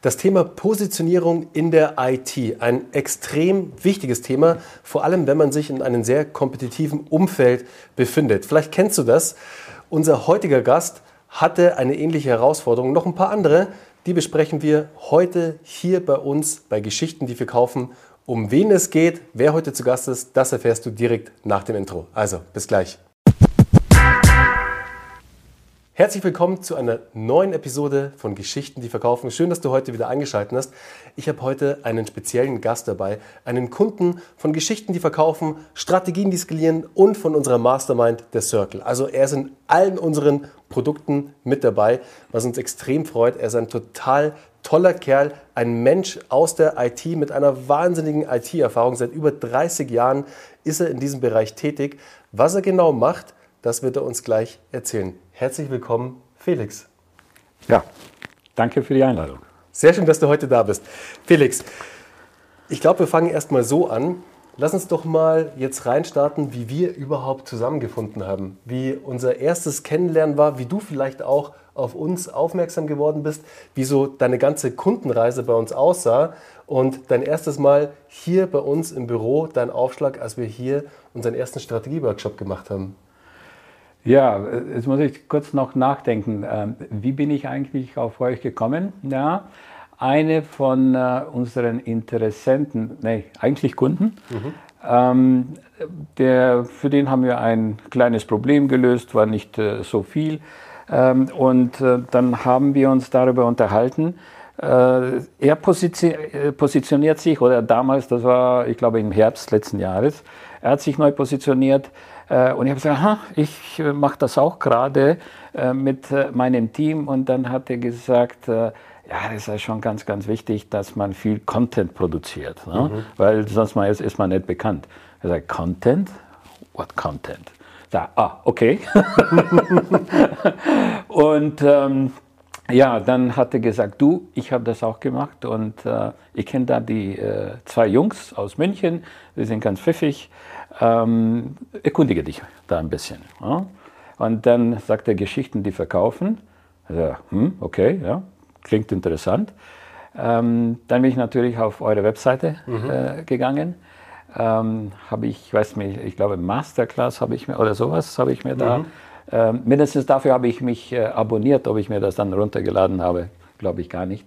Das Thema Positionierung in der IT, ein extrem wichtiges Thema, vor allem wenn man sich in einem sehr kompetitiven Umfeld befindet. Vielleicht kennst du das. Unser heutiger Gast hatte eine ähnliche Herausforderung, noch ein paar andere, die besprechen wir heute hier bei uns bei Geschichten, die wir kaufen. Um wen es geht, wer heute zu Gast ist, das erfährst du direkt nach dem Intro. Also, bis gleich. Herzlich willkommen zu einer neuen Episode von Geschichten, die verkaufen. Schön, dass du heute wieder eingeschaltet hast. Ich habe heute einen speziellen Gast dabei, einen Kunden von Geschichten, die verkaufen, Strategien, die skalieren und von unserer Mastermind, der Circle. Also er ist in allen unseren Produkten mit dabei, was uns extrem freut. Er ist ein total toller Kerl, ein Mensch aus der IT mit einer wahnsinnigen IT-Erfahrung. Seit über 30 Jahren ist er in diesem Bereich tätig. Was er genau macht, das wird er uns gleich erzählen. Herzlich willkommen, Felix. Ja, danke für die Einladung. Sehr schön, dass du heute da bist. Felix, ich glaube, wir fangen erstmal so an. Lass uns doch mal jetzt reinstarten, wie wir überhaupt zusammengefunden haben, wie unser erstes Kennenlernen war, wie du vielleicht auch auf uns aufmerksam geworden bist, wie so deine ganze Kundenreise bei uns aussah und dein erstes Mal hier bei uns im Büro, dein Aufschlag, als wir hier unseren ersten Strategieworkshop gemacht haben. Ja, jetzt muss ich kurz noch nachdenken. Ähm, wie bin ich eigentlich auf euch gekommen? Ja, eine von äh, unseren Interessenten, nee, eigentlich Kunden, mhm. ähm, der, für den haben wir ein kleines Problem gelöst, war nicht äh, so viel. Ähm, und äh, dann haben wir uns darüber unterhalten. Äh, er positioniert sich, oder damals, das war, ich glaube, im Herbst letzten Jahres, er hat sich neu positioniert äh, und ich habe gesagt, aha, ich äh, mache das auch gerade äh, mit meinem Team. Und dann hat er gesagt, ja, das ist schon ganz, ganz wichtig, dass man viel Content produziert, ne? mhm. weil sonst mal ist, ist man nicht bekannt. Er sagt, Content? What Content? Da, ah, okay. und ähm, ja, dann hat er gesagt, du, ich habe das auch gemacht und äh, ich kenne da die äh, zwei Jungs aus München, die sind ganz pfiffig ähm, erkundige dich da ein bisschen. Ja? Und dann sagt er Geschichten, die verkaufen. Also, hm, okay, ja, klingt interessant. Ähm, dann bin ich natürlich auf eure Webseite mhm. äh, gegangen. Ähm, habe ich, weiß nicht, ich glaube Masterclass habe ich mir oder sowas habe ich mir mhm. da. Ähm, mindestens dafür habe ich mich äh, abonniert, ob ich mir das dann runtergeladen habe, glaube ich gar nicht.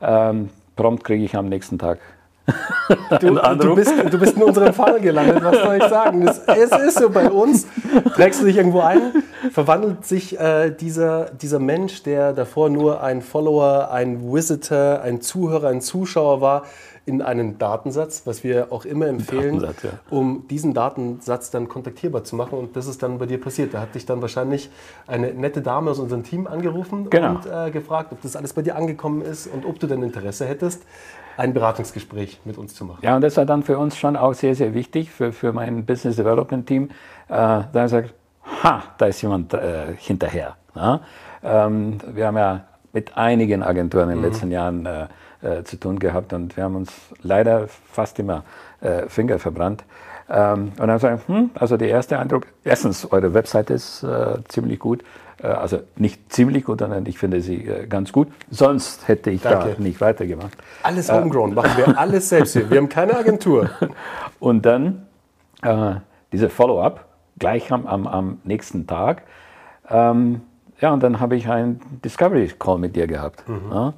Ähm, prompt kriege ich am nächsten Tag Du, du, bist, du bist in unserem Fall gelandet, was soll ich sagen? Es, es ist so bei uns. Trägst du dich irgendwo ein, verwandelt sich äh, dieser, dieser Mensch, der davor nur ein Follower, ein Visitor, ein Zuhörer, ein Zuschauer war, in einen Datensatz, was wir auch immer empfehlen, ja. um diesen Datensatz dann kontaktierbar zu machen. Und das ist dann bei dir passiert. Da hat dich dann wahrscheinlich eine nette Dame aus unserem Team angerufen genau. und äh, gefragt, ob das alles bei dir angekommen ist und ob du denn Interesse hättest ein Beratungsgespräch mit uns zu machen. Ja, und das war dann für uns schon auch sehr, sehr wichtig, für, für mein Business Development Team. Äh, da sagt, ha, da ist jemand äh, hinterher. Ja? Ähm, wir haben ja mit einigen Agenturen in den mhm. letzten Jahren äh, äh, zu tun gehabt und wir haben uns leider fast immer äh, Finger verbrannt. Ähm, und dann sagen, hm, also der erste Eindruck, erstens, eure Website ist äh, ziemlich gut. Äh, also nicht ziemlich gut, sondern ich finde sie äh, ganz gut. Sonst hätte ich Danke. da nicht weitergemacht. Alles homegrown, machen wir alles selbst hier. Wir haben keine Agentur. Und dann äh, diese Follow-up, gleich am, am, am, nächsten Tag. Ähm, ja, und dann habe ich einen Discovery Call mit dir gehabt. Mhm. Ja.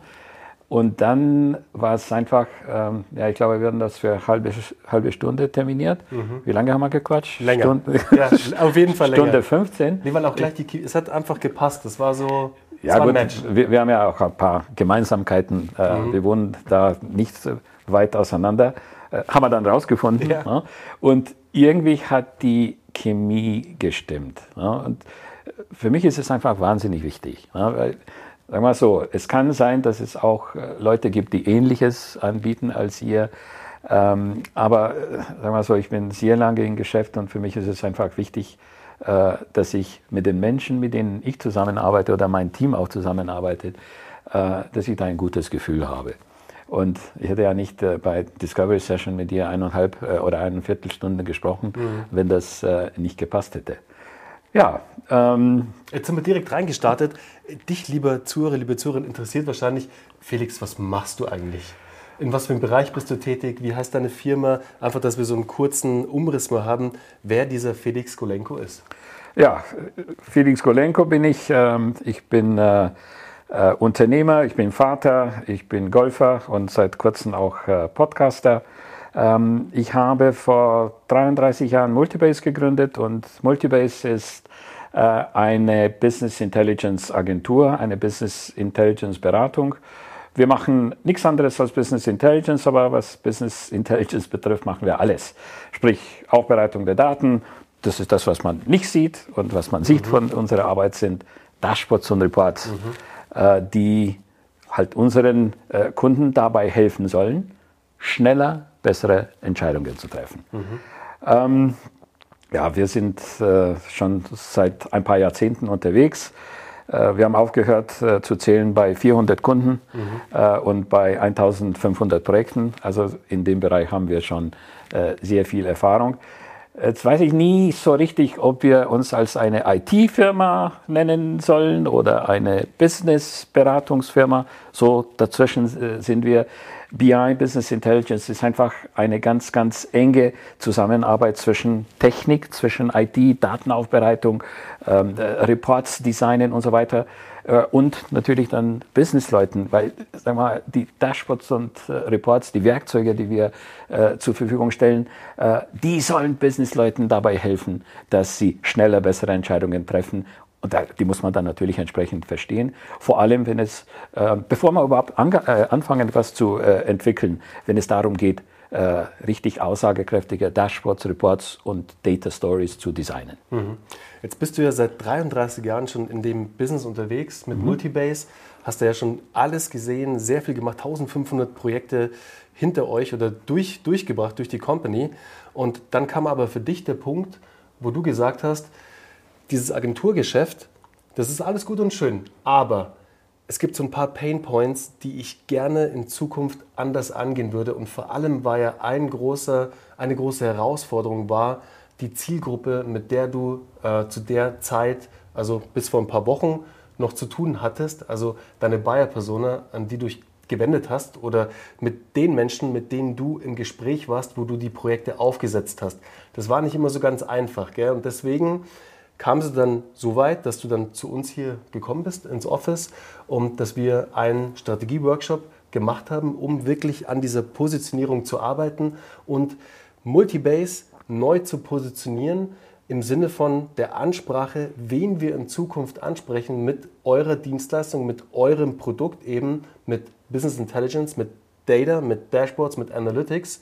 Und dann war es einfach, ähm, ja, ich glaube, wir hatten das für eine halbe, halbe Stunde terminiert. Mhm. Wie lange haben wir gequatscht? Länger. Stunde, ja, auf jeden Fall länger. Stunde 15. Nee, weil auch gleich die, es hat einfach gepasst. Es war so, ja, gut, wir, wir, haben ja auch ein paar Gemeinsamkeiten. Äh, mhm. Wir wohnen da nicht weit auseinander. Äh, haben wir dann rausgefunden. Ja. Ja. Und irgendwie hat die Chemie gestimmt. Ja. Und für mich ist es einfach wahnsinnig wichtig. Weil Sagen wir so, es kann sein, dass es auch äh, Leute gibt, die Ähnliches anbieten als ihr. Ähm, aber äh, sagen wir so, ich bin sehr lange im Geschäft und für mich ist es einfach wichtig, äh, dass ich mit den Menschen, mit denen ich zusammenarbeite oder mein Team auch zusammenarbeitet, äh, dass ich da ein gutes Gefühl habe. Und ich hätte ja nicht äh, bei Discovery Session mit dir eineinhalb äh, oder eine Viertelstunde gesprochen, mhm. wenn das nicht gepasst hätte. Ja. Ähm, Jetzt sind wir direkt reingestartet. Dich, lieber Zuhörer, liebe Zuhörer, interessiert wahrscheinlich, Felix, was machst du eigentlich? In was für einem Bereich bist du tätig? Wie heißt deine Firma? Einfach, dass wir so einen kurzen Umriss mal haben, wer dieser Felix Golenko ist. Ja, Felix Golenko bin ich. Ähm, ich bin äh, äh, Unternehmer, ich bin Vater, ich bin Golfer und seit kurzem auch äh, Podcaster. Ähm, ich habe vor 33 Jahren Multibase gegründet und Multibase ist eine Business Intelligence Agentur, eine Business Intelligence Beratung. Wir machen nichts anderes als Business Intelligence, aber was Business Intelligence betrifft, machen wir alles. Sprich Aufbereitung der Daten, das ist das, was man nicht sieht und was man sieht mhm. von unserer Arbeit sind Dashboards und Reports, mhm. äh, die halt unseren äh, Kunden dabei helfen sollen, schneller bessere Entscheidungen zu treffen. Mhm. Ähm, ja, wir sind äh, schon seit ein paar Jahrzehnten unterwegs. Äh, wir haben aufgehört äh, zu zählen bei 400 Kunden mhm. Äh, und bei 1500 Projekten. Also in dem Bereich haben wir schon äh, sehr viel Erfahrung. Jetzt weiß ich nie so richtig, ob wir uns als eine IT-Firma nennen sollen oder eine Business-Beratungsfirma. So dazwischen äh, sind wir. BI, Business Intelligence, ist einfach eine ganz, ganz enge Zusammenarbeit zwischen Technik, zwischen IT, Datenaufbereitung, ähm, äh, Reports designen und so weiter äh, und natürlich dann Businessleuten, weil sag mal, die Dashboards und äh, Reports, die Werkzeuge, die wir äh, zur Verfügung stellen, äh, die sollen Businessleuten dabei helfen, dass sie schneller bessere Entscheidungen treffen und da, die muss man dann natürlich entsprechend verstehen. Vor allem, wenn es, äh, bevor wir überhaupt äh, anfangen, etwas zu äh, entwickeln, wenn es darum geht, äh, richtig aussagekräftige Dashboards, Reports und Data Stories zu designen. Mhm. Jetzt bist du ja seit 33 Jahren schon in dem Business unterwegs mit mhm. Multibase. Hast du ja schon alles gesehen, sehr viel gemacht, 1500 Projekte hinter euch oder durch, durchgebracht durch die Company. Und dann kam aber für dich der Punkt, wo du gesagt hast, dieses Agenturgeschäft, das ist alles gut und schön, aber es gibt so ein paar Pain Points, die ich gerne in Zukunft anders angehen würde. Und vor allem war ja ein großer, eine große Herausforderung war die Zielgruppe, mit der du äh, zu der Zeit, also bis vor ein paar Wochen, noch zu tun hattest. Also deine Buyer-Persona, an die du dich gewendet hast oder mit den Menschen, mit denen du im Gespräch warst, wo du die Projekte aufgesetzt hast. Das war nicht immer so ganz einfach. Gell? Und deswegen kam es dann so weit, dass du dann zu uns hier gekommen bist ins Office und dass wir einen Strategieworkshop gemacht haben, um wirklich an dieser Positionierung zu arbeiten und Multibase neu zu positionieren im Sinne von der Ansprache, wen wir in Zukunft ansprechen mit eurer Dienstleistung, mit eurem Produkt eben, mit Business Intelligence, mit Data, mit Dashboards, mit Analytics.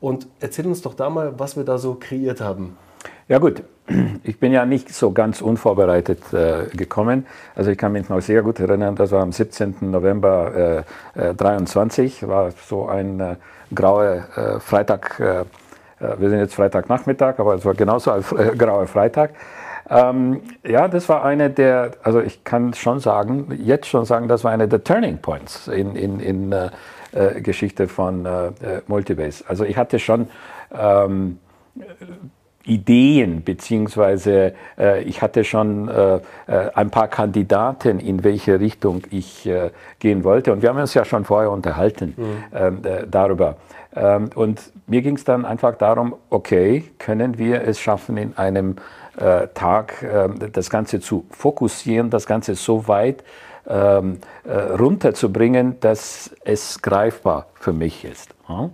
Und erzähl uns doch da mal, was wir da so kreiert haben. Ja gut, ich bin ja nicht so ganz unvorbereitet äh, gekommen. Also ich kann mich noch sehr gut erinnern, das war am 17. November äh, äh, 23, war so ein äh, grauer äh, Freitag, äh, äh, wir sind jetzt Freitagnachmittag, aber es war genauso ein grauer Freitag. Ähm, ja, das war eine der, also ich kann schon sagen, jetzt schon sagen, das war eine der Turning Points in, in, in Geschichte von Multibase. Also ich hatte schon ähm, Ideen, beziehungsweise äh, ich hatte schon äh, äh, ein paar Kandidaten, in welche Richtung ich äh, gehen wollte. Und wir haben uns ja schon vorher unterhalten mhm. Ähm, äh, darüber. Ähm, und mir ging es dann einfach darum, okay, können wir es schaffen, in einem äh, Tag ähm, das Ganze zu fokussieren, das Ganze so weit ähm, runterzubringen, dass es greifbar für mich ist. Ja?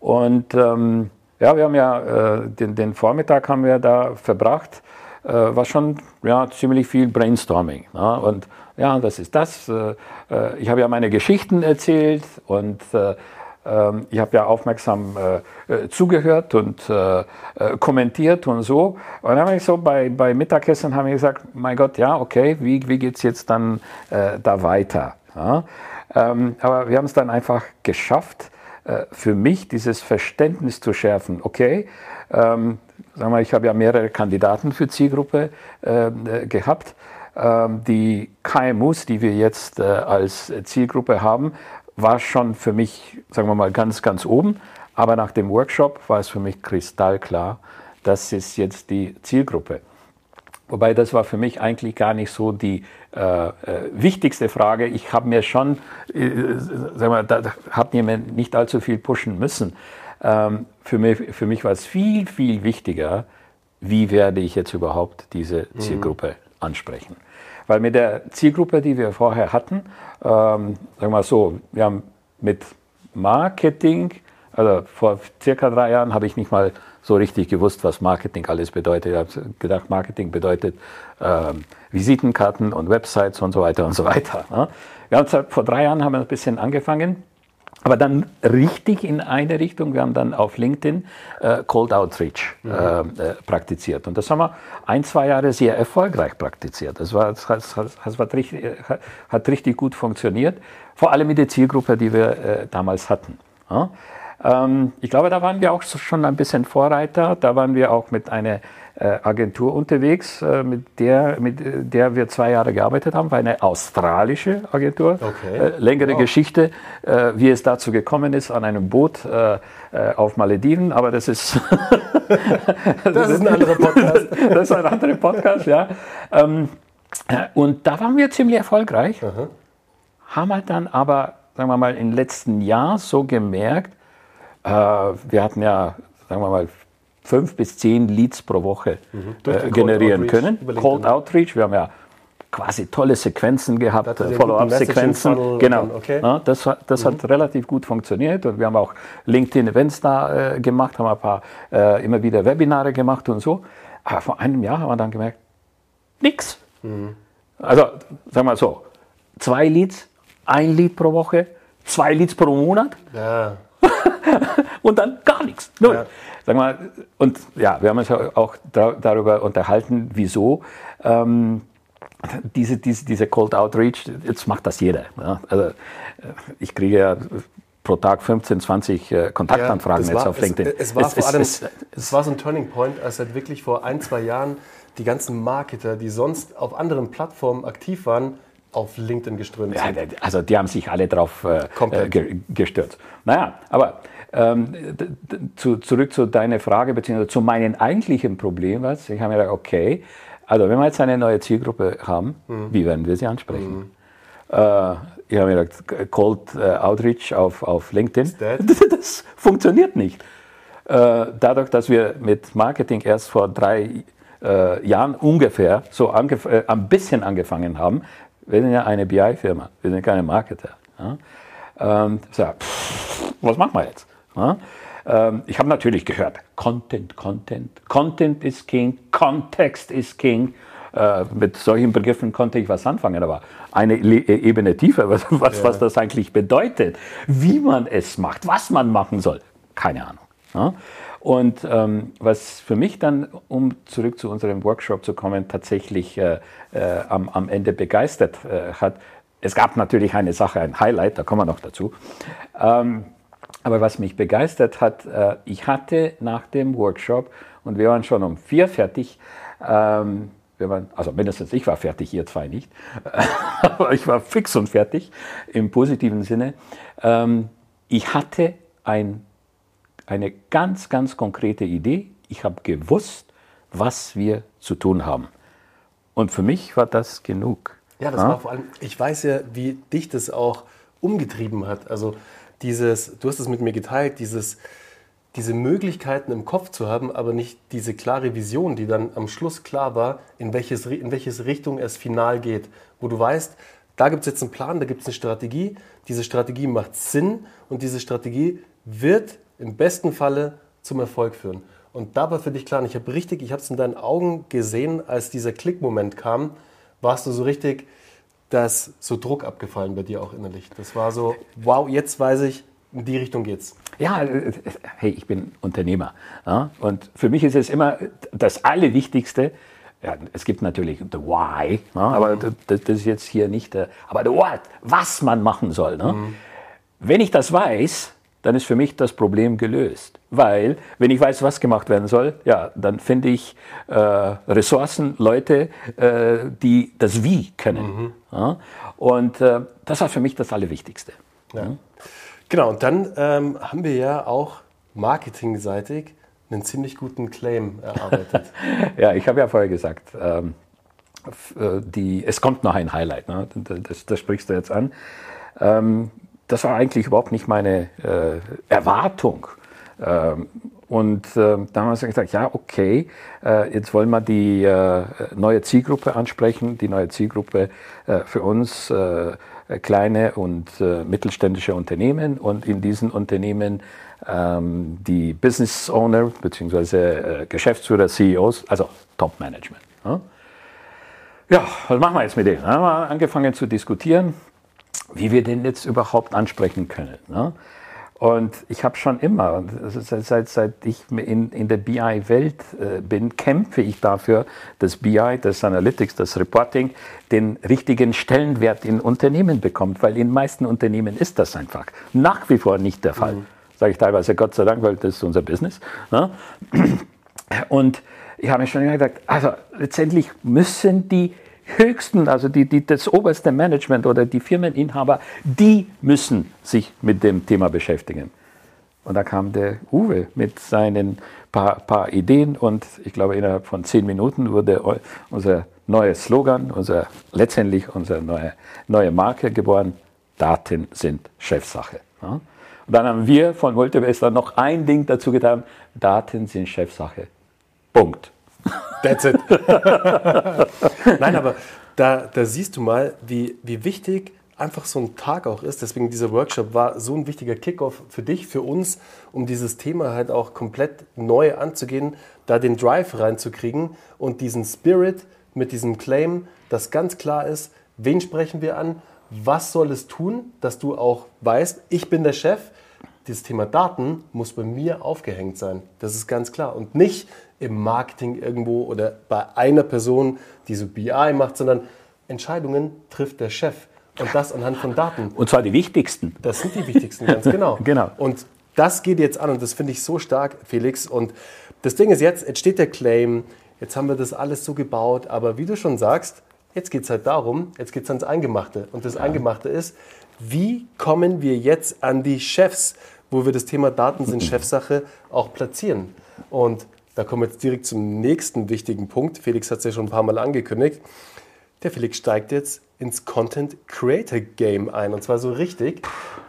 Und ähm, ja, wir haben ja äh, den, den, Vormittag haben wir da verbracht, äh, war schon ja, ziemlich viel Brainstorming. Ne? Und ja, das ist das. Äh, äh ich habe ja meine Geschichten erzählt und äh, ähm, ich habe ja aufmerksam äh, zugehört und kommentiert und so. Und dann habe ich so bei, bei Mittagessen habe ich gesagt, mein Gott, ja, okay, wie, wie geht es jetzt dann da weiter? Ja? Ähm, aber wir haben es dann einfach geschafft, für mich dieses Verständnis zu schärfen. Okay, ähm, sagen wir, ich habe ja mehrere Kandidaten für Zielgruppe ähm, äh, gehabt. Ähm, die KMUs, die wir jetzt äh, als Zielgruppe haben, war schon für mich, sagen wir mal, ganz, ganz oben. Aber nach dem Workshop war es für mich kristallklar, das ist jetzt die Zielgruppe. Wobei das war für mich eigentlich gar nicht so die äh, äh, wichtigste Frage. Ich habe mir schon, äh, sag mal, da hat mir nicht allzu viel pushen müssen. Ähm, für, mich, für mich war es viel, viel wichtiger, wie werde ich jetzt überhaupt diese mhm. Zielgruppe mhm. ansprechen. Weil mit der Zielgruppe, die wir vorher hatten, ähm, sagen wir mal so, wir haben mit Marketing, also vor circa drei Jahren habe ich nicht mal so richtig gewusst, was Marketing alles bedeutet. Ich habe gedacht, Marketing bedeutet ähm, Visitenkarten und Websites und so weiter und so weiter. Ne? Wir haben vor drei Jahren haben wir ein bisschen angefangen, aber dann richtig in eine Richtung. Wir haben dann auf LinkedIn äh, Cold Outreach mhm. äh, äh, praktiziert. Und das haben wir ein, zwei Jahre sehr erfolgreich praktiziert. Das, war, das, das, das hat, richtig, hat richtig gut funktioniert, vor allem mit der Zielgruppe, die wir äh, damals hatten. Ja? Ähm, ich glaube, da waren wir auch schon ein bisschen Vorreiter. Da waren wir auch mit einer äh, Agentur unterwegs, äh, mit, der, mit der wir zwei Jahre gearbeitet haben, war eine australische Agentur. Okay. Äh, längere wow. Geschichte, äh, wie es dazu gekommen ist, an einem Boot äh, äh, auf Malediven, aber das ist, das ist ein anderer Podcast. das ist ein anderer Podcast, ja. Ähm, und da waren wir ziemlich erfolgreich, Aha. haben halt dann aber, sagen wir mal, im letzten Jahr so gemerkt, äh, wir hatten ja, sagen wir mal, fünf bis zehn Leads pro Woche mhm. äh, generieren können. Cold Outreach, wir haben ja quasi tolle Sequenzen gehabt, Follow-up-Sequenzen. Genau. Okay. Ja, das, das mhm. hat relativ gut funktioniert und wir haben auch LinkedIn-Events da äh, gemacht, haben ein paar äh, immer wieder Webinare gemacht und so. Aber vor einem Jahr haben wir dann gemerkt, nix. Mhm. Also, sagen wir mal so, zwei Leads, ein Lead pro Woche, zwei Leads pro Monat. Ja. Und dann gar nichts. Null. Ja. Sag mal, und ja, wir haben uns auch darüber unterhalten, wieso. Ähm, diese, diese, diese Cold Outreach, jetzt macht das jeder. Ja. Also, ich kriege ja pro Tag 15, 20 äh, Kontaktanfragen ja, war, jetzt auf LinkedIn. Es, es war es, vor allem, es, es, war so ein Turning Point, als halt wirklich vor ein, zwei Jahren die ganzen Marketer, die sonst auf anderen Plattformen aktiv waren, auf LinkedIn geströmt sind. Ja, also die haben sich alle drauf äh, äh gestürzt. Naja, aber ähm, zu, zurück zu deiner Frage, beziehungsweise zu meinem eigentlichen Problem, was ich habe mir gedacht, okay, also wenn wir jetzt eine neue Zielgruppe haben, mhm. wie werden wir sie ansprechen? Mhm. Äh, ich habe mir gedacht, Cold äh, Outreach auf, auf LinkedIn, das funktioniert nicht. Äh, dadurch, dass wir mit Marketing erst vor drei äh, Jahren ungefähr so äh, ein bisschen angefangen haben, wir sind ja eine BI-Firma, wir sind keine Marketer. Ja? Ähm, so, pff, was machen wir jetzt? Ja? Ähm, ich habe natürlich gehört, Content, Content, Content ist King, Kontext ist King. Äh, mit solchen Begriffen konnte ich was anfangen, aber eine Le Ebene tiefer, was, was, ja. was, das eigentlich bedeutet, wie man es macht, was man machen soll, keine Ahnung. Ja? Und ähm, was für mich dann, um zurück zu unserem Workshop zu kommen, tatsächlich äh, äh, am, am, Ende begeistert äh, hat, es gab natürlich eine Sache, ein Highlight, da kommen wir noch dazu. Ähm, aber was mich begeistert hat, äh, ich hatte nach dem Workshop, und wir waren schon um vier fertig, ähm, wir waren, also mindestens ich war fertig, ihr zwei nicht, aber ich war fix und fertig im positiven Sinne. Ähm, ich hatte ein eine ganz, ganz konkrete Idee. Ich habe gewusst, was wir zu tun haben. Und für mich war das genug. Ja, das ja? war vor allem, ich weiß ja, wie dich das auch umgetrieben hat. Also dieses, du hast es mit mir geteilt, dieses, diese Möglichkeiten im Kopf zu haben, aber nicht diese klare Vision, die dann am Schluss klar war, in welches, in welches Richtung es final geht. Wo du weißt, da gibt es jetzt einen Plan, da gibt es eine Strategie, diese Strategie macht Sinn und diese Strategie wird im besten Falle zum Erfolg führen. Und da war für dich klar, ich habe richtig, ich habe es in deinen Augen gesehen, als dieser Klickmoment kam, warst du so richtig, dass so Druck abgefallen bei dir auch innerlich. Das war so, wow, jetzt weiß ich, in die Richtung geht's. Ja, äh, hey, ich bin Unternehmer. Ja, und für mich ist es immer das Allerwichtigste, ja, es gibt natürlich the why, ja, aber mhm. das, das, ist jetzt hier nicht, der, aber the what, was man machen soll. Ne? Mhm. Wenn ich das weiß, dann ist für mich das Problem gelöst. Weil, wenn ich weiß, was gemacht werden soll, ja, dann finde ich äh, Ressourcen, Leute, äh, die das Wie können. Mhm. Ja? Und äh, das war für mich das Allerwichtigste. Ja. Genau, und dann ähm, haben wir ja auch marketingseitig einen ziemlich guten Claim erarbeitet. ja, ich habe ja vorher gesagt, ähm, äh, die, es kommt noch ein Highlight, ne? das, das, sprichst du jetzt an. Ähm, das war eigentlich überhaupt nicht meine äh, Erwartung. Ähm, und äh, da haben wir gesagt, ja, okay, äh, jetzt wollen wir die äh, neue Zielgruppe ansprechen, die neue Zielgruppe äh, für uns äh, kleine und äh, mittelständische Unternehmen und in diesen Unternehmen ähm, die Business Owner bzw. Geschäftsführer, CEOs, also Top Management. Ja? ja, was machen wir jetzt mit denen? Da haben wir angefangen zu diskutieren, wie wir den jetzt überhaupt ansprechen können. Ne? Und ich habe schon immer, seit, seit, seit ich in, in der BI-Welt äh, bin, kämpfe ich dafür, dass BI, das Analytics, das Reporting den richtigen Stellenwert in Unternehmen bekommt, weil in meisten Unternehmen ist das einfach nach wie vor nicht der Fall. Mhm. Sage ich teilweise Gott sei Dank, weil das ist unser Business. Ne? Und ich habe mir schon immer gedacht, also letztendlich müssen die höchsten, also die, die, das oberste Management oder die Firmeninhaber, die müssen sich mit dem Thema beschäftigen. Und da kam der Uwe mit seinen paar, paar Ideen und ich glaube, innerhalb von zehn Minuten wurde unser neues Slogan, unser, letztendlich unsere neue, neue Marke geboren. Daten sind Chefsache. Ja? Und dann haben wir von Multivester noch ein Ding dazu getan. Daten sind Chefsache. Punkt. That's it. Nein, aber da, da siehst du mal, wie, wie wichtig einfach so ein Tag auch ist. Deswegen dieser Workshop war so ein wichtiger Kickoff für dich, für uns, um dieses Thema halt auch komplett neu anzugehen, da den Drive reinzukriegen und diesen Spirit mit diesem Claim, dass ganz klar ist, wen sprechen wir an, was soll es tun, dass du auch weißt, ich bin der Chef, dieses Thema Daten muss bei mir aufgehängt sein. Das ist ganz klar. Und nicht im Marketing irgendwo oder bei einer Person, die so BI macht, sondern Entscheidungen trifft der Chef. Und das anhand von Daten. Und zwar die wichtigsten. Das sind die wichtigsten, ganz genau. genau. Und das geht jetzt an und das finde ich so stark, Felix. Und das Ding ist jetzt, jetzt steht der Claim, jetzt haben wir das alles so gebaut, aber wie du schon sagst, jetzt geht es halt darum, jetzt geht es ans Eingemachte. Und das ja. Eingemachte ist, wie kommen wir jetzt an die Chefs? wo wir das Thema Daten sind Chefsache auch platzieren. Und da kommen wir jetzt direkt zum nächsten wichtigen Punkt. Felix hat es ja schon ein paar Mal angekündigt. Der Felix steigt jetzt ins Content Creator Game ein und zwar so richtig.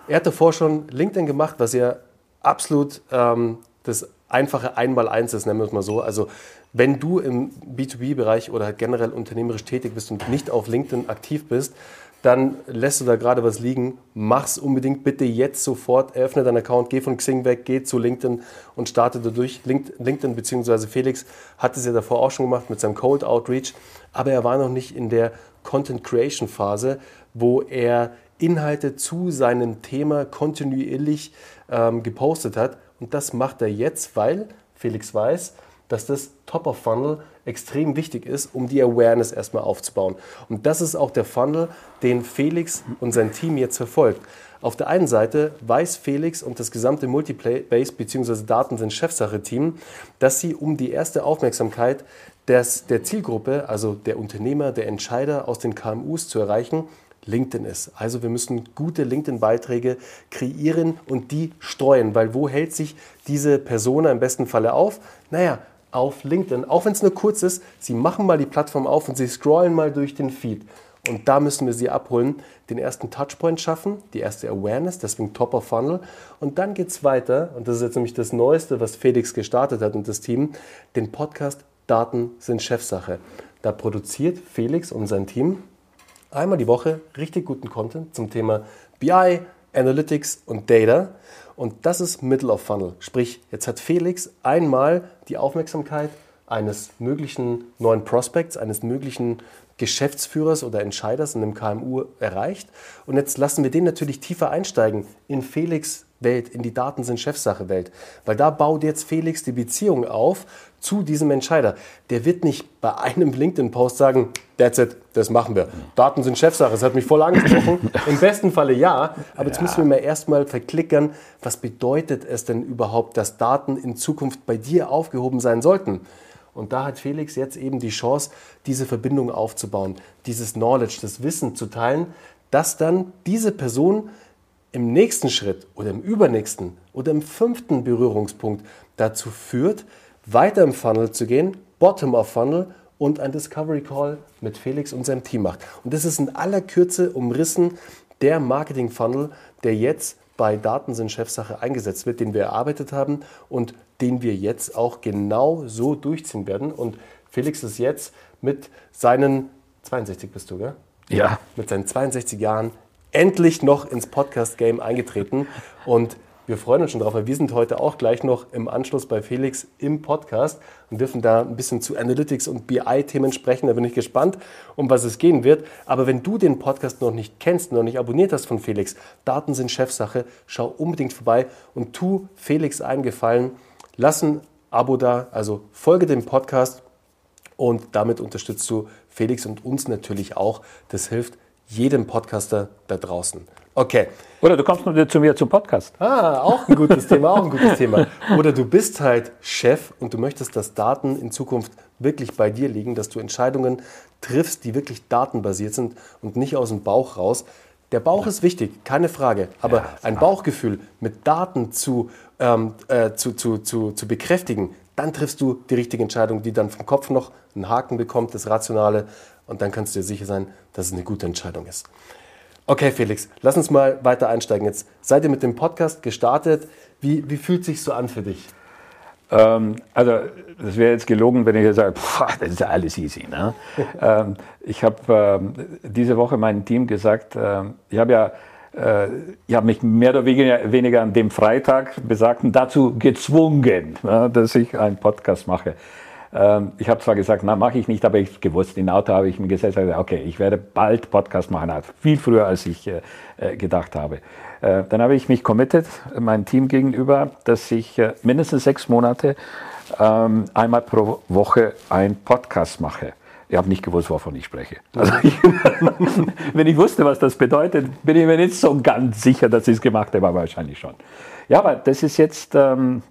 Er hat davor schon LinkedIn gemacht, was ja absolut ähm, das einfache Einmaleins ist, nennen wir es mal so. Also wenn du im B2B-Bereich oder generell unternehmerisch tätig bist und nicht auf LinkedIn aktiv bist, dann lässt du da gerade was liegen, mach's unbedingt bitte jetzt sofort, eröffne deinen Account, geh von Xing weg, geh zu LinkedIn und starte dadurch. LinkedIn bzw. Felix hat es ja davor auch schon gemacht mit seinem Cold Outreach, aber er war noch nicht in der Content Creation Phase, wo er Inhalte zu seinem Thema kontinuierlich ähm, gepostet hat. Und das macht er jetzt, weil Felix weiß, dass das Top of Funnel extrem wichtig ist, um die Awareness erstmal aufzubauen. Und das ist auch der Funnel, den Felix und sein Team jetzt verfolgt. Auf der einen Seite weiß Felix und das gesamte Multibase bzw. Daten sind Chefsache-Team, dass sie um die erste Aufmerksamkeit des, der Zielgruppe, also der Unternehmer, der Entscheider aus den KMUs zu erreichen, LinkedIn ist. Also wir müssen gute LinkedIn-Beiträge kreieren und die streuen, weil wo hält sich diese Person im besten Falle auf? Naja, auf LinkedIn, auch wenn es nur kurz ist, sie machen mal die Plattform auf und sie scrollen mal durch den Feed. Und da müssen wir sie abholen, den ersten Touchpoint schaffen, die erste Awareness, deswegen Top of Funnel. Und dann geht es weiter, und das ist jetzt nämlich das Neueste, was Felix gestartet hat und das Team, den Podcast Daten sind Chefsache. Da produziert Felix und sein Team einmal die Woche richtig guten Content zum Thema BI, Analytics und Data. Und das ist Middle of Funnel. Sprich, jetzt hat Felix einmal die Aufmerksamkeit eines möglichen neuen Prospects, eines möglichen Geschäftsführers oder Entscheiders in einem KMU erreicht. Und jetzt lassen wir den natürlich tiefer einsteigen in Felix Welt, in die Daten sind Chefsache Welt. Weil da baut jetzt Felix die Beziehung auf zu diesem Entscheider. Der wird nicht bei einem LinkedIn-Post sagen, that's it, das machen wir. Daten sind Chefsache, das hat mich voll angesprochen. Im besten Falle ja, aber jetzt ja. müssen wir mal erstmal verklickern, was bedeutet es denn überhaupt, dass Daten in Zukunft bei dir aufgehoben sein sollten? Und da hat Felix jetzt eben die Chance, diese Verbindung aufzubauen, dieses Knowledge, das Wissen zu teilen, dass dann diese Person im nächsten Schritt oder im übernächsten oder im fünften Berührungspunkt dazu führt, weiter im Funnel zu gehen, Bottom of Funnel und ein Discovery Call mit Felix und seinem Team macht. Und das ist in aller Kürze umrissen der Marketing Funnel, der jetzt bei Daten sind Chefsache eingesetzt wird, den wir erarbeitet haben und den wir jetzt auch genau so durchziehen werden. Und Felix ist jetzt mit seinen 62 bist du, gell? Ja. Mit seinen 62 Jahren endlich noch ins Podcast-Game eingetreten. Und wir freuen uns schon drauf, weil wir sind heute auch gleich noch im Anschluss bei Felix im Podcast und dürfen da ein bisschen zu Analytics und BI-Themen sprechen. Da bin ich gespannt, um was es gehen wird. Aber wenn du den Podcast noch nicht kennst, noch nicht abonniert hast von Felix, Daten sind Chefsache, schau unbedingt vorbei und tu Felix einen Gefallen. Lass ein Abo da, also folge dem Podcast und damit unterstützt du Felix und uns natürlich auch. Das hilft jedem Podcaster da draußen. Okay. Oder du kommst nur zu mir zum Podcast. Ah, auch ein gutes Thema, auch ein gutes Thema. Oder du bist halt Chef und du möchtest, dass Daten in Zukunft wirklich bei dir liegen, dass du Entscheidungen triffst, die wirklich datenbasiert sind und nicht aus dem Bauch raus. Der Bauch ist wichtig, keine Frage. Aber ja, ein Bauchgefühl mit Daten zu, ähm, äh, zu, zu, zu, zu bekräftigen, dann triffst du die richtige Entscheidung, die dann vom Kopf noch einen Haken bekommt, das Rationale. Und dann kannst du dir sicher sein, dass es eine gute Entscheidung ist. Okay, Felix, lass uns mal weiter einsteigen. Jetzt seid ihr mit dem Podcast gestartet. Wie, wie fühlt sich so an für dich? Ähm, also, das wäre jetzt gelogen, wenn ich jetzt sage, pff, das ist ja alles easy. Ne? ähm, ich habe ähm, diese Woche meinem Team gesagt, ähm, ich habe ja äh, ich habe mich mehr oder weniger, an dem Freitag besagten dazu gezwungen, ne, dass ich einen Podcast mache. Ähm, ich habe zwar gesagt, na, mache ich nicht, aber ich gewusst, in Auto habe ich mir gesetzt, gesagt, okay, ich werde bald Podcast machen, also viel früher, als ich äh, äh, gedacht habe. Äh, dann habe ich mich committed, meinem Team gegenüber, dass ich mindestens sechs Monate ähm, einmal pro Woche einen Podcast mache. Ich habe nicht gewusst, wovon ich spreche. Also ich, wenn ich wusste, was das bedeutet, bin ich mir nicht so ganz sicher, dass ich es gemacht habe, aber wahrscheinlich schon. Ja, aber das ist jetzt ähm,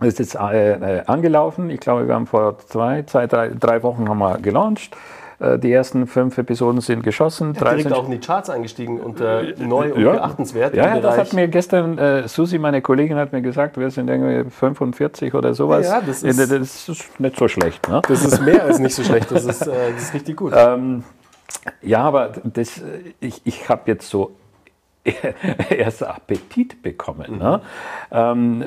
ist jetzt äh, äh, angelaufen. Ich glaube, wir haben vor zwei, zwei drei, drei Wochen haben wir gelauncht. Äh, die ersten fünf Episoden sind geschossen. Ja, direkt auch in die Charts eingestiegen und äh, neu und ja. beachtenswert. Ja, ja das hat mir gestern, Susi, meine Kollegin, hat mir gesagt, wir sind irgendwie 45 oder sowas. Ja, das, ist, das ist nicht so schlecht. Ne? Das ist mehr als nicht so schlecht, das ist, das ist richtig gut. Ähm, ja, aber das, ich, ich habe jetzt so erst Appetit bekommen. Ne? Ähm,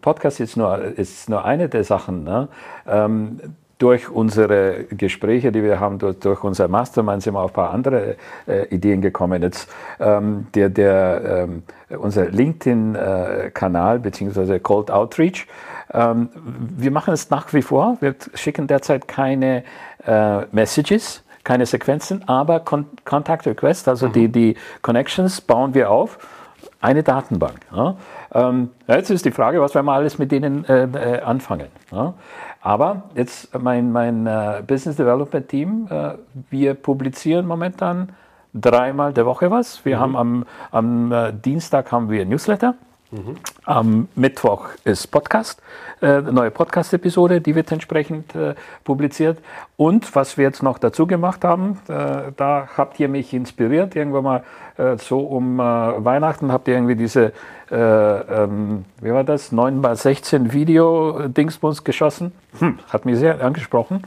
Podcast ist nur, ist nur eine der Sachen. Ne? Ähm, durch unsere Gespräche, die wir haben, durch, durch unser Mastermind sind wir auf ein paar andere äh, Ideen gekommen. Jetzt ähm, der, der, ähm, unser LinkedIn-Kanal beziehungsweise Cold Outreach. Ähm, wir machen es nach wie vor. Wir schicken derzeit keine äh, Messages keine Sequenzen, aber Con Contact Request, also mhm. die, die Connections bauen wir auf. Eine Datenbank. Ja. Ähm, jetzt ist die Frage, was werden wir alles mit denen äh, äh, anfangen. Ja. Aber jetzt mein, mein äh, Business Development Team, äh, wir publizieren momentan dreimal der Woche was. Wir mhm. haben am, am äh, Dienstag haben wir Newsletter. Mhm. Am Mittwoch ist Podcast, äh, neue Podcast-Episode, die wird entsprechend äh, publiziert. Und was wir jetzt noch dazu gemacht haben, äh, da habt ihr mich inspiriert, irgendwann mal äh, so um äh, Weihnachten habt ihr irgendwie diese, äh, ähm, wie war das, 9 x 16 Video-Dingsbums geschossen. Hm, hat mich sehr angesprochen.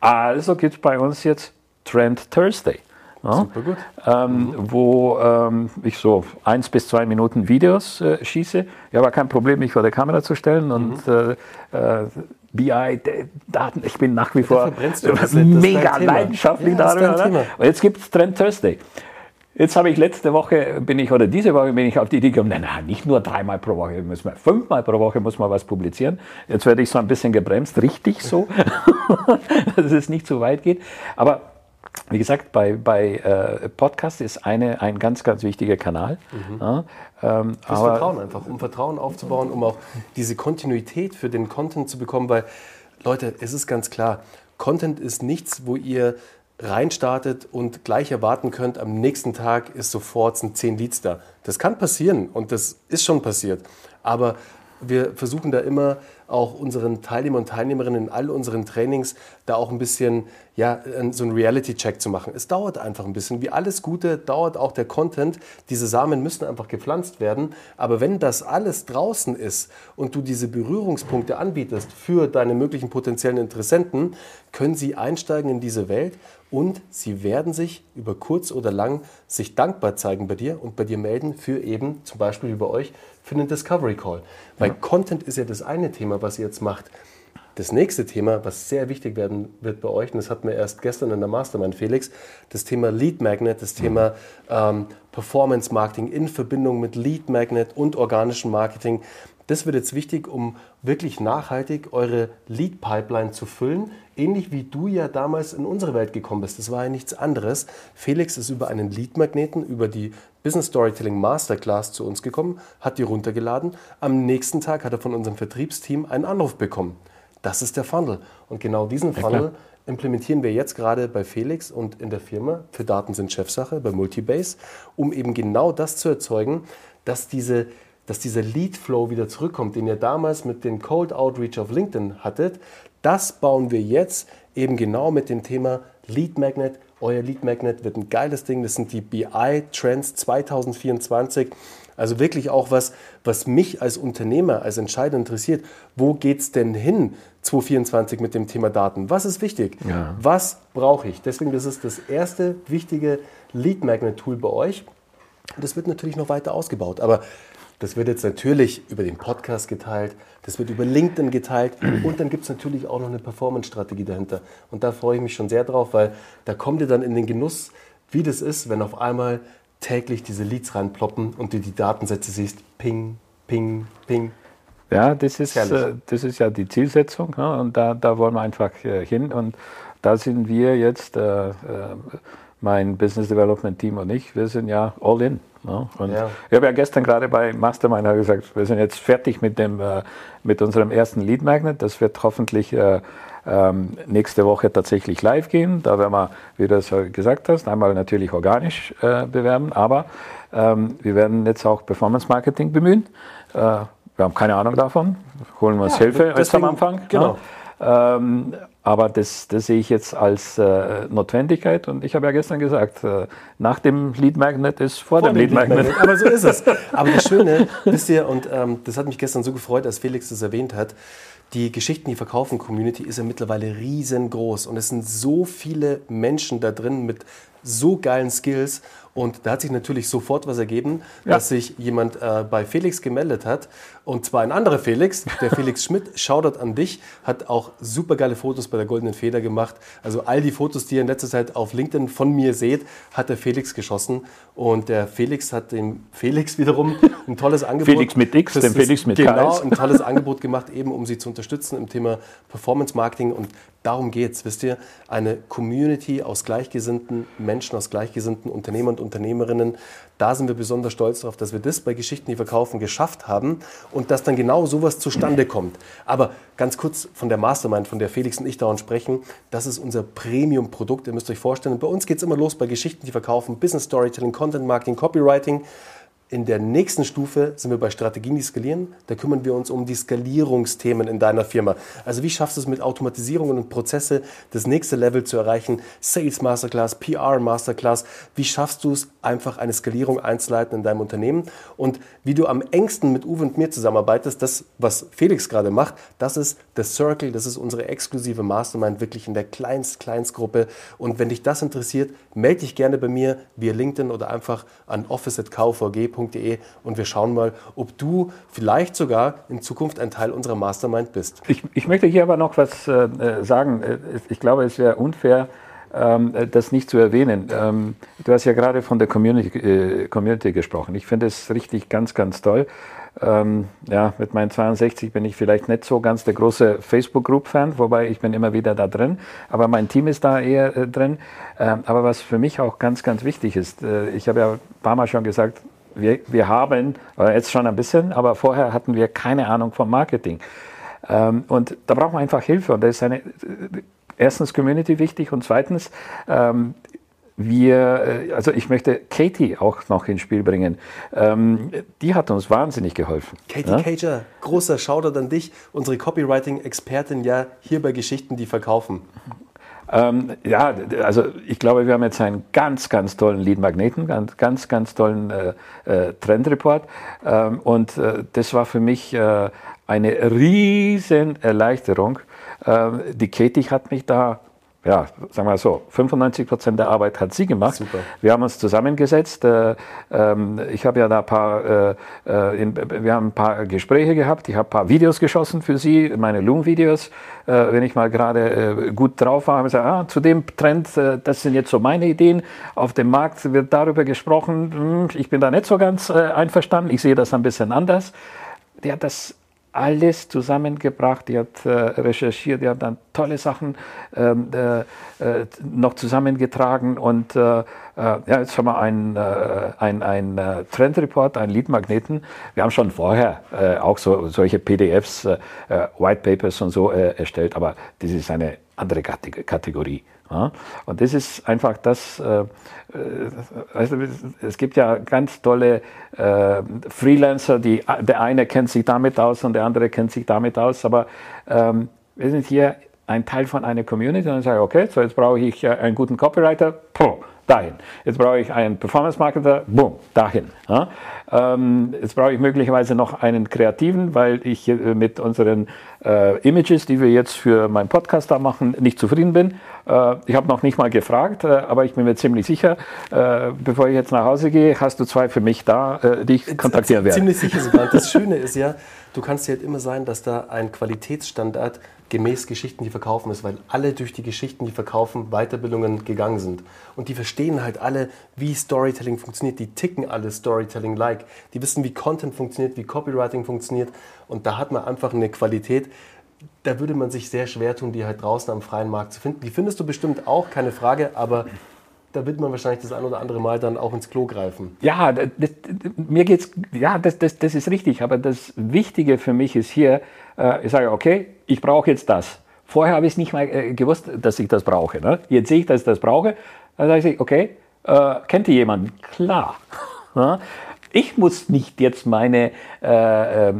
Also gibt es bei uns jetzt Trend Thursday. Ja, Super gut. Ähm. Wo ähm, ich so eins bis zwei Minuten Videos äh, schieße. Ja, war kein Problem, mich vor der Kamera zu stellen und mhm. äh, äh BI, Daten, ich bin nach wie vor mega leidenschaftlich ja, darüber. Ne? jetzt gibt es Trend Thursday. Jetzt habe ich letzte Woche, bin ich, oder diese Woche bin ich auf die Idee gekommen, nein, nein, nicht nur dreimal pro Woche, müssen wir, fünfmal pro Woche muss man was publizieren. Jetzt werde ich so ein bisschen gebremst, richtig so, dass es nicht zu weit geht. Aber wie gesagt, bei, bei äh, Podcast ist eine, ein ganz, ganz wichtiger Kanal. Mhm. Ja, ähm, Fürs Vertrauen einfach, um Vertrauen aufzubauen, um auch diese Kontinuität für den Content zu bekommen, weil, Leute, es ist ganz klar, Content ist nichts, wo ihr reinstartet und gleich erwarten könnt, am nächsten Tag ist sofort sind 10 Leads da. Das kann passieren und das ist schon passiert. Aber wir versuchen da immer auch unseren Teilnehmern und Teilnehmerinnen in all unseren Trainings da auch ein bisschen ja, so einen Reality-Check zu machen. Es dauert einfach ein bisschen. Wie alles Gute dauert auch der Content. Diese Samen müssen einfach gepflanzt werden. Aber wenn das alles draußen ist und du diese Berührungspunkte anbietest für deine möglichen potenziellen Interessenten, können sie einsteigen in diese Welt und sie werden sich über kurz oder lang sich dankbar zeigen bei dir und bei dir melden für eben zum Beispiel über euch für einen Discovery Call. Weil ja. Content ist ja das eine Thema, was ihr jetzt macht. Das nächste Thema, was sehr wichtig werden wird bei euch, und das hatten wir erst gestern in der Mastermind, Felix, das Thema Lead Magnet, das Thema ähm, Performance Marketing in Verbindung mit Lead Magnet und organischem Marketing. Das wird jetzt wichtig, um wirklich nachhaltig eure Lead Pipeline zu füllen. Ähnlich wie du ja damals in unsere Welt gekommen bist. Das war ja nichts anderes. Felix ist über einen Lead Magneten, über die Business Storytelling Masterclass zu uns gekommen, hat die runtergeladen. Am nächsten Tag hat er von unserem Vertriebsteam einen Anruf bekommen. Das ist der Funnel. Und genau diesen Funnel ja, implementieren wir jetzt gerade bei Felix und in der Firma für Daten sind Chefsache, bei Multibase, um eben genau das zu erzeugen, dass, diese, dass dieser Lead Flow wieder zurückkommt, den ihr damals mit dem Cold Outreach auf LinkedIn hattet. Das bauen wir jetzt eben genau mit dem Thema Lead Magnet. Euer Lead Magnet wird ein geiles Ding. Das sind die BI Trends 2024. Also wirklich auch was, was mich als Unternehmer, als Entscheider interessiert. Wo geht es denn hin 2024 mit dem Thema Daten? Was ist wichtig? Ja. Was brauche ich? Deswegen, das ist das erste wichtige Lead Magnet Tool bei euch. Das wird natürlich noch weiter ausgebaut. Aber das wird jetzt natürlich über den Podcast geteilt, das wird über LinkedIn geteilt und dann gibt es natürlich auch noch eine Performance-Strategie dahinter. Und da freue ich mich schon sehr drauf, weil da kommt ihr dann in den Genuss, wie das ist, wenn auf einmal täglich diese Leads reinploppen und du die Datensätze siehst, ping, ping, ping. Ja, das ist, äh, das ist ja die Zielsetzung ja, und da, da wollen wir einfach äh, hin und da sind wir jetzt, äh, äh, mein Business Development Team und ich, wir sind ja all in. Ja. Und ja. Ich habe ja gestern gerade bei Mastermind gesagt, wir sind jetzt fertig mit, dem, äh, mit unserem ersten Lead Magnet. Das wird hoffentlich äh, ähm, nächste Woche tatsächlich live gehen. Da werden wir, wie du es gesagt hast, einmal natürlich organisch äh, bewerben, aber ähm, wir werden jetzt auch Performance Marketing bemühen. Äh, wir haben keine Ahnung davon, holen wir uns ja, Hilfe jetzt am Anfang. Genau. Ja. Ähm, aber das, das, sehe ich jetzt als äh, Notwendigkeit. Und ich habe ja gestern gesagt, äh, nach dem Lead Magnet ist vor, vor dem, Lead, Lead Magnet. Magnet. Aber so ist es. Aber das Schöne, wisst ihr, und ähm, das hat mich gestern so gefreut, als Felix das erwähnt hat, die Geschichten, die verkaufen Community ist ja mittlerweile riesengroß und es sind so viele Menschen da drin mit so geilen Skills und da hat sich natürlich sofort was ergeben, ja. dass sich jemand äh, bei Felix gemeldet hat und zwar ein anderer Felix, der Felix Schmidt, Shoutout an dich, hat auch super geile Fotos bei der Goldenen Feder gemacht. Also all die Fotos, die ihr in letzter Zeit auf LinkedIn von mir seht, hat der Felix geschossen. Und der Felix hat dem Felix wiederum ein tolles Angebot. Felix mit X, dem Felix mit Genau, ein tolles Angebot gemacht, eben um sie zu unterstützen im Thema Performance Marketing. Und darum geht's, wisst ihr, eine Community aus gleichgesinnten Menschen, aus gleichgesinnten Unternehmern und Unternehmerinnen. Da sind wir besonders stolz darauf, dass wir das bei Geschichten, die verkaufen, geschafft haben und dass dann genau sowas zustande kommt. Aber ganz kurz von der Mastermind, von der Felix und ich dauernd sprechen, das ist unser Premium-Produkt. Ihr müsst euch vorstellen, bei uns geht es immer los bei Geschichten, die verkaufen, Business Storytelling, Content Marketing, Copywriting. In der nächsten Stufe sind wir bei Strategien, die skalieren. Da kümmern wir uns um die Skalierungsthemen in deiner Firma. Also wie schaffst du es mit Automatisierungen und Prozesse das nächste Level zu erreichen? Sales Masterclass, PR Masterclass. Wie schaffst du es einfach eine Skalierung einzuleiten in deinem Unternehmen? Und wie du am engsten mit Uwe und mir zusammenarbeitest, das, was Felix gerade macht, das ist The Circle, das ist unsere exklusive Mastermind, wirklich in der kleinst, kleinst Gruppe. Und wenn dich das interessiert, melde dich gerne bei mir via LinkedIn oder einfach an office.kvg www.www.de und wir schauen mal, ob du vielleicht sogar in Zukunft ein Teil unserer Mastermind bist. Ich, ich möchte hier aber noch was äh, sagen. Äh, ich glaube, es wäre unfair, ähm, das nicht zu erwähnen. Ähm, du hast ja gerade von der Community, äh, Community gesprochen. Ich finde es richtig ganz, ganz toll. Ähm, ja, mit meinen 62 bin ich vielleicht nicht so ganz der große Facebook-Group-Fan, wobei ich bin immer wieder da drin. Aber mein Team ist da eher äh, drin. Ähm, aber was für mich auch ganz, ganz wichtig ist, äh, ich habe ja ein paar Mal schon gesagt, wir, wir haben, äh, jetzt schon ein bisschen, aber vorher hatten wir keine Ahnung vom Marketing. Ähm, und da braucht man einfach Hilfe. Und da ist eine, erstens Community wichtig und zweitens, ähm, wir, äh, also ich möchte Katie auch noch ins Spiel bringen. Ähm, die hat uns wahnsinnig geholfen. Katie ja? Cager, großer Shoutout an dich, unsere Copywriting-Expertin ja hier bei Geschichten, die verkaufen. Ähm, ja, also ich glaube, wir haben jetzt einen ganz, ganz tollen Lead-Magneten, ganz, ganz, ganz tollen äh, äh, Trendreport. Ähm, und äh, das war für mich äh, eine riesen Erleichterung. Ähm, die Katie hat mich da ja, sagen wir so, 95 Prozent der Arbeit hat sie gemacht. Super. Wir haben uns zusammengesetzt. Äh, ähm, ich habe ja da ein paar, äh, äh, in, wir haben ein paar Gespräche gehabt. Ich habe ein paar Videos geschossen für sie, meine Loom-Videos. Äh, wenn ich mal gerade äh, gut drauf war, habe ich gesagt, ah, zu dem Trend, äh, das sind jetzt so meine Ideen. Auf dem Markt wird darüber gesprochen. Hm, ich bin da nicht so ganz einverstanden. Ich sehe das ein bisschen anders. Die hat das alles zusammengebracht, die hat äh, recherchiert, die hat dann tolle Sachen ähm, äh, äh noch zusammengetragen und äh, äh, ja, jetzt haben wir einen ein, ein Trendreport, einen Leadmagneten. Wir haben schon vorher auch so, solche PDFs, White Papers und so erstellt, aber das ist eine andere Kategorie. Ja? Und das ist einfach das, äh, also es gibt ja ganz tolle äh, Freelancer, die, der eine kennt sich damit aus und der andere kennt sich damit aus, aber ähm, wir sind hier ein Teil von einer Community und ich sage, okay, so jetzt brauche ich äh, einen guten Copywriter, puh, dahin. Jetzt brauche ich einen Performance-Marketer, boom, dahin. Ja? Ähm, jetzt brauche ich möglicherweise noch einen Kreativen, weil ich äh, mit unseren äh, Images, die wir jetzt für meinen Podcast da machen, nicht zufrieden bin. Äh, ich habe noch nicht mal gefragt, äh, aber ich bin mir ziemlich sicher, äh, bevor ich jetzt nach Hause gehe, hast du zwei für mich da, äh, die ich kontaktieren werde. Ziemlich sicher sogar. Das Schöne ist ja, du kannst dir halt immer sein, dass da ein Qualitätsstandard gemäß Geschichten, die verkaufen ist, weil alle durch die Geschichten, die verkaufen, Weiterbildungen gegangen sind. Und die verstehen halt alle, wie Storytelling funktioniert. Die ticken alle Storytelling-like. Die wissen, wie Content funktioniert, wie Copywriting funktioniert. Und da hat man einfach eine Qualität, da würde man sich sehr schwer tun, die halt draußen am freien Markt zu finden. Die findest du bestimmt auch, keine Frage, aber da wird man wahrscheinlich das ein oder andere Mal dann auch ins Klo greifen. Ja, das, das, mir geht's, ja, das, das, das ist richtig. Aber das Wichtige für mich ist hier, äh, ich sage, okay, ich brauche jetzt das. Vorher habe ich es nicht mal äh, gewusst, dass ich das brauche. Ne? Jetzt sehe ich, dass ich das brauche. Dann sage ich, okay, äh, kennt ihr jemanden? Klar. Ne? Ich muss nicht jetzt meine, äh, äh,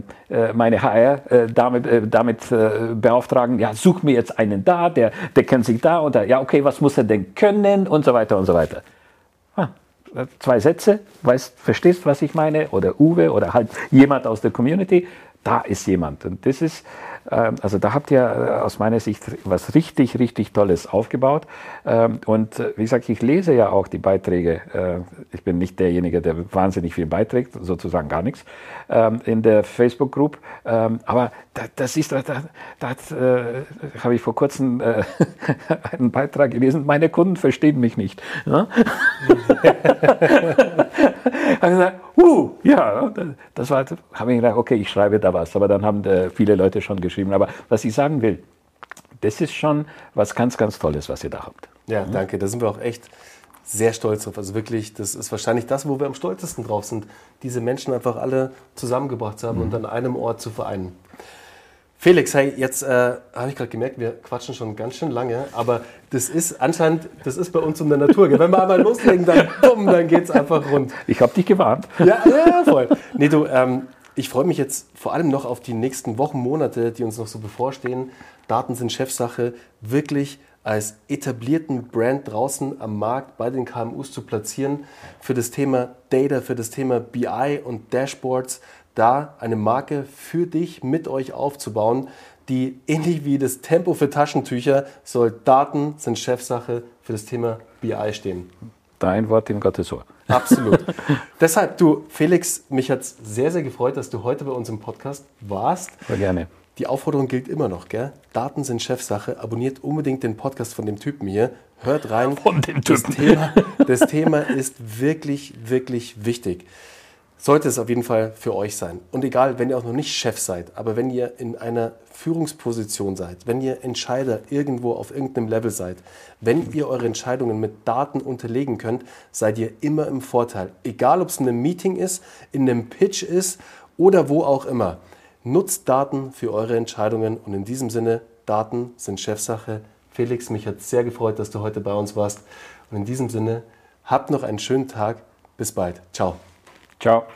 meine HR äh, damit, äh, damit äh, beauftragen, ja, such mir jetzt einen da, der, der kennt sich da und da, ja, okay, was muss er denn können und so weiter und so weiter. Ah, zwei Sätze, weißt, verstehst, was ich meine? Oder Uwe oder halt jemand aus der Community, da ist jemand. Und das ist, ähm, also da habt ihr äh, aus meiner Sicht was richtig, richtig Tolles aufgebaut. Ähm, und äh, wie gesagt, ich lese ja auch die Beiträge. Äh, ich bin nicht derjenige, der wahnsinnig viel beiträgt, sozusagen gar nichts, ähm, in der Facebook-Group. Aber das ist, da, da, da habe ich vor kurzem einen Beitrag gelesen, meine Kunden verstehen mich nicht. Habe gesagt, uh, ja, das war, habe ich gedacht, okay, ich schreibe da was. Aber dann haben viele Leute schon geschrieben. Aber was ich sagen will, das ist schon was ganz, ganz Tolles, was ihr da habt. Ja, danke. Da sind wir auch echt sehr stolz drauf. Also wirklich, das ist wahrscheinlich das, wo wir am stolzesten drauf sind, diese Menschen einfach alle zusammengebracht zu haben mhm. und an einem Ort zu vereinen. Felix, hey, jetzt äh, habe ich gerade gemerkt, wir quatschen schon ganz schön lange, aber das ist anscheinend, das ist bei uns um der Natur. Wenn wir einmal loslegen, dann, dann geht es einfach rund. Ich habe dich gewarnt. Ja, ja, voll. Nee, du, ähm, ich freue mich jetzt vor allem noch auf die nächsten Wochen, Monate, die uns noch so bevorstehen. Daten sind Chefsache, wirklich als etablierten Brand draußen am Markt bei den KMUs zu platzieren, für das Thema Data, für das Thema BI und Dashboards, da eine Marke für dich mit euch aufzubauen, die ähnlich wie das Tempo für Taschentücher soll Daten sind Chefsache für das Thema BI stehen. Dein Wort in Gottes Ohr. Absolut. Deshalb, du, Felix, mich hat es sehr, sehr gefreut, dass du heute bei uns im Podcast warst. Sehr gerne. Die Aufforderung gilt immer noch, gell? Daten sind Chefsache. Abonniert unbedingt den Podcast von dem Typen hier. Hört rein. Von dem Typen. Das Thema, das Thema ist wirklich, wirklich wichtig sollte es auf jeden Fall für euch sein. Und egal, wenn ihr auch noch nicht Chef seid, aber wenn ihr in einer Führungsposition seid, wenn ihr Entscheider irgendwo auf irgendeinem Level seid, wenn ihr eure Entscheidungen mit Daten unterlegen könnt, seid ihr immer im Vorteil. Egal, ob es in einem Meeting ist, in einem Pitch ist oder wo auch immer. Nutzt Daten für eure Entscheidungen und in diesem Sinne, Daten sind Chefsache. Felix, mich hat sehr gefreut, dass du heute bei uns warst. Und in diesem Sinne, habt noch einen schönen Tag. Bis bald. Ciao. Ciao.